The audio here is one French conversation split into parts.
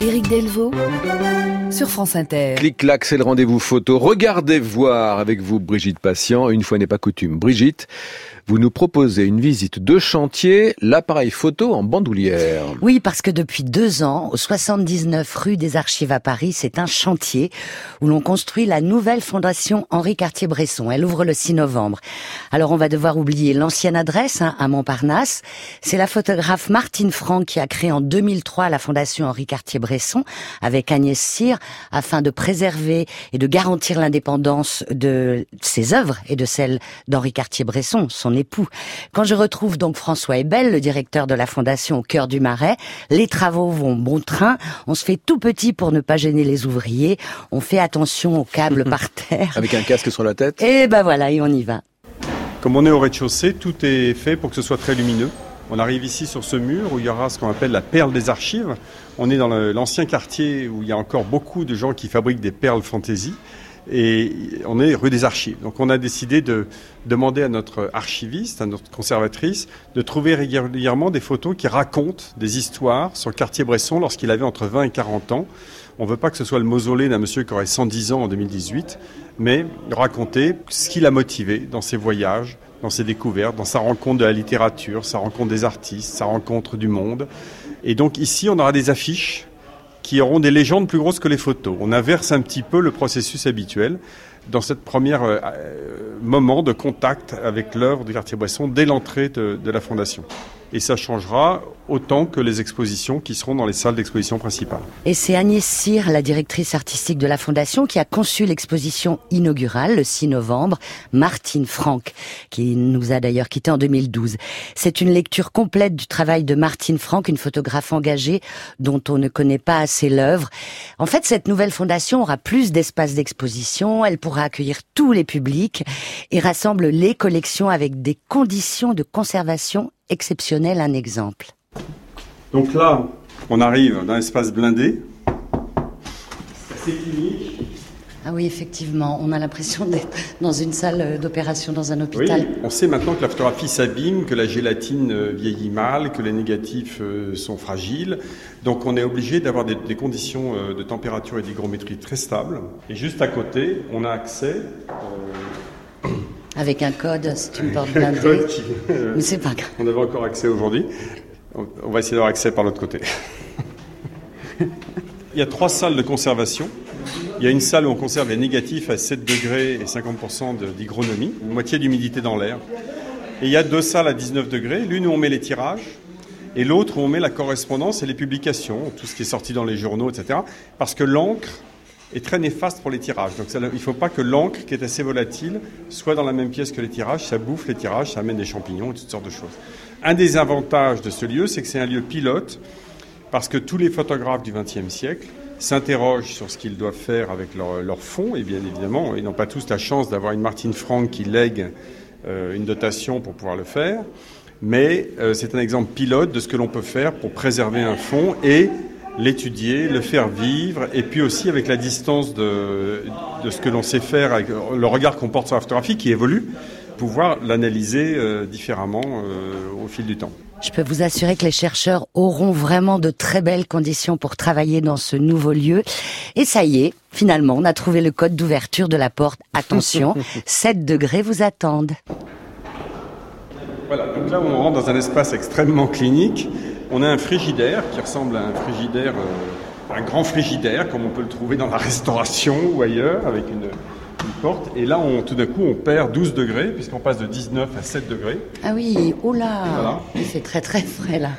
Éric Delvaux sur France Inter. Clic-clac, c'est le rendez-vous photo. Regardez voir avec vous Brigitte Patient. Une fois n'est pas coutume. Brigitte, vous nous proposez une visite de chantier, l'appareil photo en bandoulière. Oui, parce que depuis deux ans, au 79 rue des Archives à Paris, c'est un chantier où l'on construit la nouvelle fondation Henri Cartier-Bresson. Elle ouvre le 6 novembre. Alors on va devoir oublier l'ancienne adresse hein, à Montparnasse. C'est la photographe Martine Franck qui a créé en 2003 la fondation Henri Cartier-Bresson avec Agnès Cyr afin de préserver et de garantir l'indépendance de ses œuvres et de celles d'Henri Cartier-Bresson, son époux. Quand je retrouve donc François Ebel, le directeur de la fondation au cœur du Marais, les travaux vont bon train. On se fait tout petit pour ne pas gêner les ouvriers. On fait attention aux câbles par terre. Avec un casque sur la tête Et ben voilà, et on y va. Comme on est au rez-de-chaussée, tout est fait pour que ce soit très lumineux. On arrive ici sur ce mur où il y aura ce qu'on appelle la perle des archives. On est dans l'ancien quartier où il y a encore beaucoup de gens qui fabriquent des perles fantaisie et on est rue des Archives. Donc on a décidé de demander à notre archiviste, à notre conservatrice, de trouver régulièrement des photos qui racontent des histoires sur le quartier Bresson lorsqu'il avait entre 20 et 40 ans. On ne veut pas que ce soit le mausolée d'un monsieur qui aurait 110 ans en 2018, mais raconter ce qui l'a motivé dans ses voyages, dans ses découvertes, dans sa rencontre de la littérature, sa rencontre des artistes, sa rencontre du monde. Et donc ici, on aura des affiches qui auront des légendes plus grosses que les photos. On inverse un petit peu le processus habituel dans cette première euh, moment de contact avec l'œuvre du quartier Boisson dès l'entrée de la fondation et ça changera autant que les expositions qui seront dans les salles d'exposition principales. Et c'est Agnès Cyr, la directrice artistique de la Fondation, qui a conçu l'exposition inaugurale le 6 novembre, Martine Franck, qui nous a d'ailleurs quitté en 2012. C'est une lecture complète du travail de Martine Franck, une photographe engagée dont on ne connaît pas assez l'œuvre. En fait, cette nouvelle fondation aura plus d'espaces d'exposition, elle pourra accueillir tous les publics et rassemble les collections avec des conditions de conservation exceptionnel un exemple. Donc là, on arrive dans l'espace blindé. C'est clinique. Ah oui, effectivement, on a l'impression d'être dans une salle d'opération dans un hôpital. Oui, on sait maintenant que la photographie s'abîme, que la gélatine euh, vieillit mal, que les négatifs euh, sont fragiles. Donc on est obligé d'avoir des, conditions euh, de température et d'hygrométrie très stables. Et juste à côté, on a accès avec un code, c'est une porte blindée. Mais c'est pas grave. On avait encore accès aujourd'hui. On va essayer d'avoir accès par l'autre côté. Il y a trois salles de conservation. Il y a une salle où on conserve les négatifs à 7 degrés et 50% d'hygronomie, moitié d'humidité dans l'air. Et il y a deux salles à 19 degrés, l'une où on met les tirages et l'autre où on met la correspondance et les publications, tout ce qui est sorti dans les journaux, etc. Parce que l'encre est très néfaste pour les tirages. Donc il ne faut pas que l'encre, qui est assez volatile, soit dans la même pièce que les tirages. Ça bouffe les tirages, ça amène des champignons et toutes sortes de choses. Un des avantages de ce lieu, c'est que c'est un lieu pilote, parce que tous les photographes du XXe siècle s'interrogent sur ce qu'ils doivent faire avec leur, fonds, et bien évidemment, ils n'ont pas tous la chance d'avoir une Martine Franck qui lègue euh, une dotation pour pouvoir le faire, mais euh, c'est un exemple pilote de ce que l'on peut faire pour préserver un fonds et l'étudier, le faire vivre, et puis aussi avec la distance de, de ce que l'on sait faire, avec le regard qu'on porte sur la photographie qui évolue, pouvoir l'analyser euh, différemment euh, au fil du temps. Je peux vous assurer que les chercheurs auront vraiment de très belles conditions pour travailler dans ce nouveau lieu. Et ça y est, finalement, on a trouvé le code d'ouverture de la porte. Attention, 7 degrés vous attendent. Voilà, donc là on rentre dans un espace extrêmement clinique on a un frigidaire qui ressemble à un frigidaire, euh, un grand frigidaire, comme on peut le trouver dans la restauration ou ailleurs, avec une, porte. Et là, on, tout d'un coup, on perd 12 degrés, puisqu'on passe de 19 à 7 degrés. Ah oui, oh là Il fait très très frais là.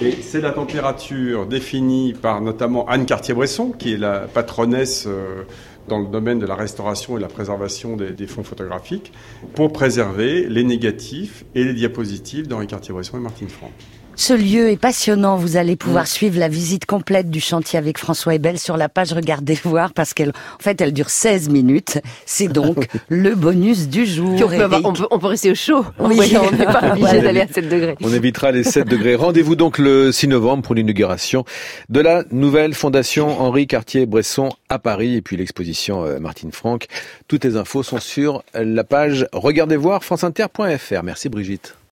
Et c'est la température définie par notamment Anne Cartier-Bresson, qui est la patronesse. Euh, dans le domaine de la restauration et la préservation des, des fonds photographiques pour préserver les négatifs et les diapositives d'Henri Cartier-Bresson et Martine Franck. Ce lieu est passionnant. Vous allez pouvoir mm. suivre la visite complète du chantier avec François Ebel sur la page Regardez voir parce qu'elle, en fait, elle dure 16 minutes. C'est donc le bonus du jour. on, peut, on, peut, rester au chaud. Oui. on n'est pas obligé d'aller à 7 degrés. On évitera les 7 degrés. Rendez-vous donc le 6 novembre pour l'inauguration de la nouvelle fondation Henri Cartier-Bresson à Paris et puis l'exposition euh, Martine Franck. Toutes les infos sont sur la page Regardez voir franceinter.fr. Merci Brigitte.